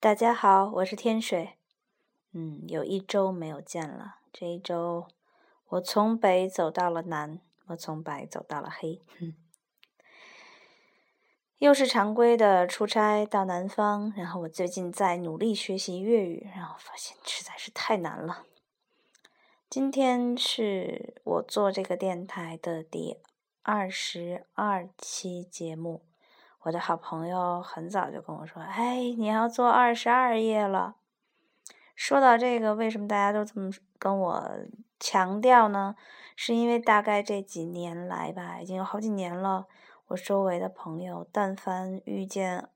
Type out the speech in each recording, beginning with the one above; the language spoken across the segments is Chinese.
大家好我是天水。嗯有一周没有见了这一周我从北走到了南我从白走到了黑。哼 又是常规的出差到南方然后我最近在努力学习粤语然后发现实在是太难了。今天是我做这个电台的第二十二期节目我的好朋友很早就跟我说：“哎，你要做二十二页了。”说到这个，为什么大家都这么跟我强调呢？是因为大概这几年来吧，已经有好几年了，我周围的朋友，但凡遇见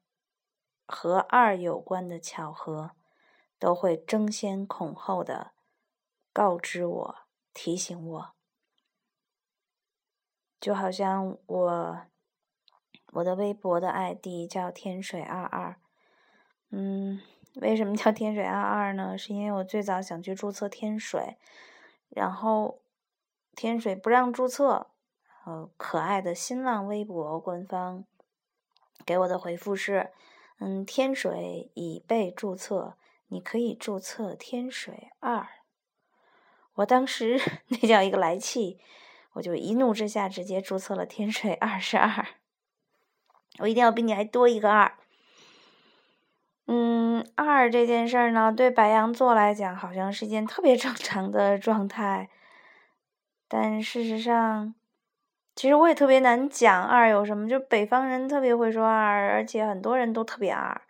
和二有关的巧合，都会争先恐后的告知我、提醒我，就好像我我的微博的 id 叫天水二二。嗯为什么叫天水二二呢？是因为我最早想去注册天水然后天水不让注册呃可爱的新浪微博官方给我的回复是嗯天水已被注册你可以注册天水二。我当时 那叫一个来气我就一怒之下直接注册了天水二十二。我一定要比你还多一个二。嗯二这件事儿呢对白羊座来讲好像是一件特别正常的状态但事实上其实我也特别难讲二有什么就北方人特别会说二而且很多人都特别二。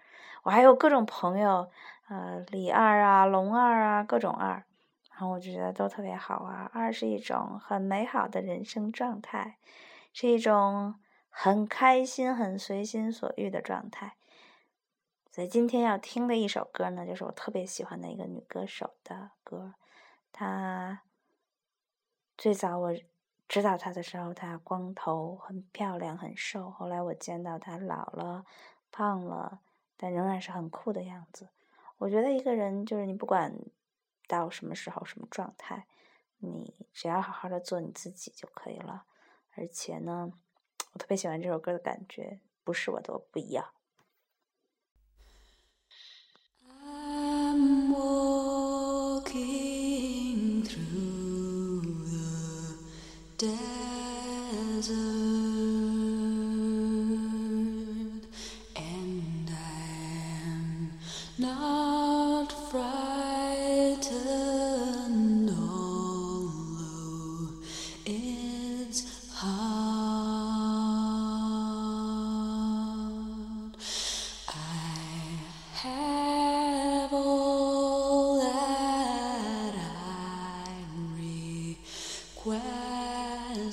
我还有各种朋友呃李二啊龙二啊各种二然后我就觉得都特别好啊二是一种很美好的人生状态是一种很开心很随心所欲的状态。所以今天要听的一首歌呢就是我特别喜欢的一个女歌手的歌她最早我知道她的时候她光头很漂亮很瘦后来我见到她老了胖了但仍然是很酷的样子。我觉得一个人就是你不管到什么时候什么状态你只要好好的做你自己就可以了。而且呢我特别喜欢这首歌的感觉，不是我的不一样。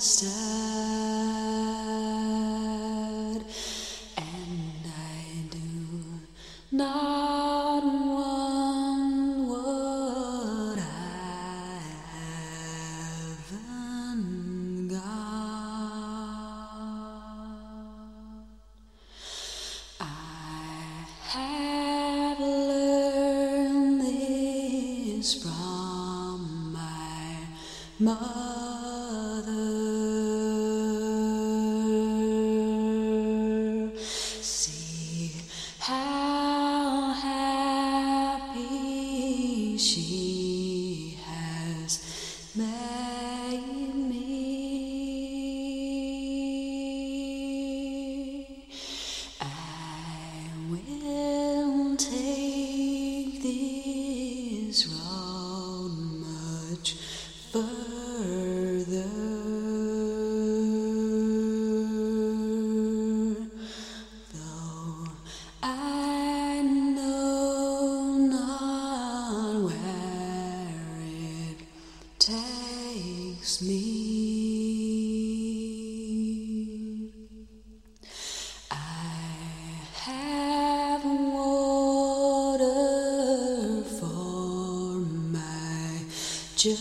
understood, and I do not want what I haven't got. I have learned this from my mother. journey.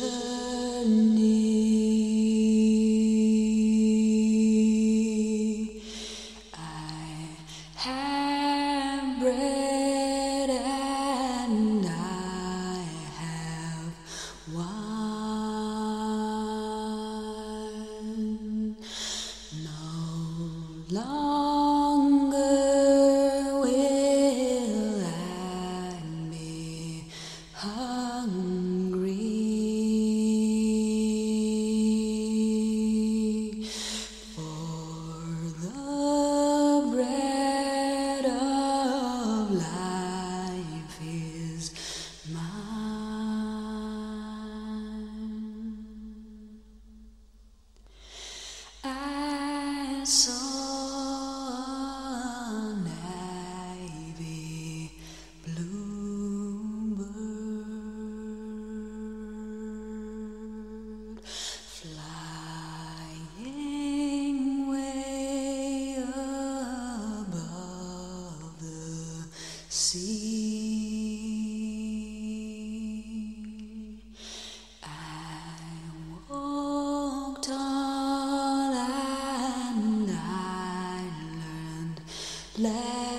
I have bread and I have wine. No longer. see. I walked and I learned.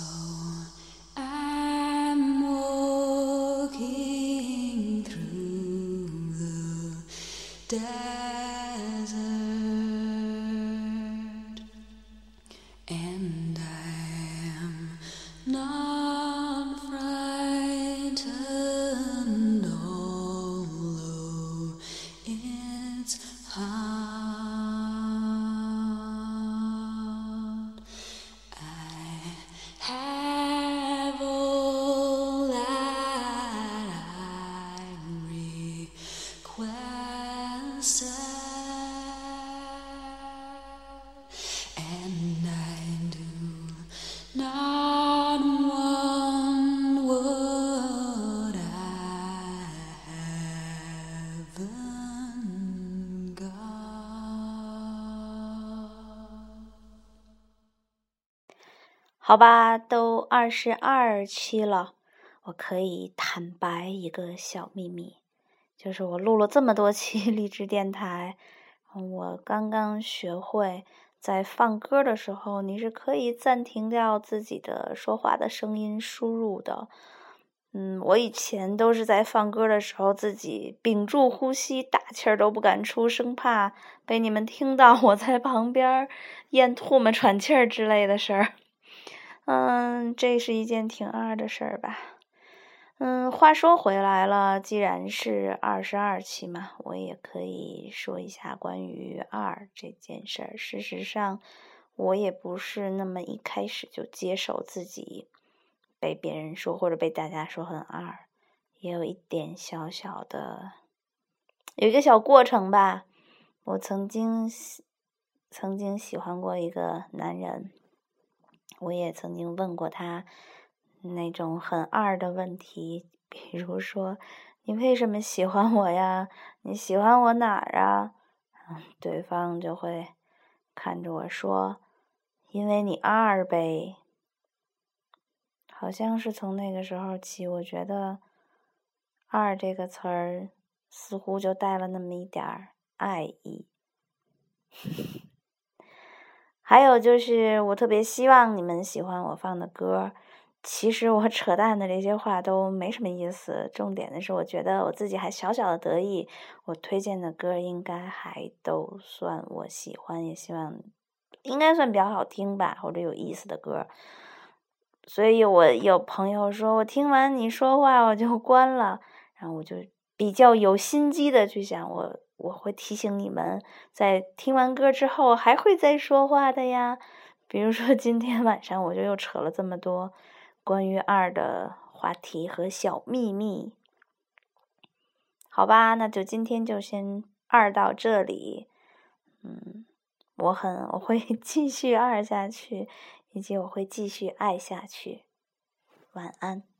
好吧，都二十二期了，我可以坦白一个小秘密，就是我录了这么多期 励志电台，我刚刚学会在放歌的时候，你是可以暂停掉自己的说话的声音输入的。嗯，我以前都是在放歌的时候自己屏住呼吸，大气儿都不敢出，生怕被你们听到我在旁边咽唾沫、喘气儿之类的事儿。嗯，这是一件挺二的事儿吧。嗯，话说回来了，既然是二十二期嘛，我也可以说一下关于二这件事儿。事实上，我也不是那么一开始就接受自己被别人说或者被大家说很二，也有一点小小的，有一个小过程吧。我曾经曾经喜欢过一个男人。我也曾经问过他那种很二的问题，比如说：“你为什么喜欢我呀？你喜欢我哪儿啊？”对方就会看着我说：“因为你二呗。”好像是从那个时候起，我觉得“二”这个词儿似乎就带了那么一点儿爱意。还有就是，我特别希望你们喜欢我放的歌。其实我 扯淡的这些话都没什么意思。重点的是，我觉得我自己还小小的得意。我推荐的歌应该还都算我喜欢，也希望应该算比较好听吧，或者有意思的歌。所以我有朋友说我听完你说话我就 关了，然后我就比较有心机的去想我。我会提醒你们，在听完歌之后还会再说话的呀。比如说今天晚上我就又扯了这么多关于二的话题和小秘密，好吧，那就今天就先二到这里。嗯，我很我会 继续二下去，以及我会继续爱下去。晚安。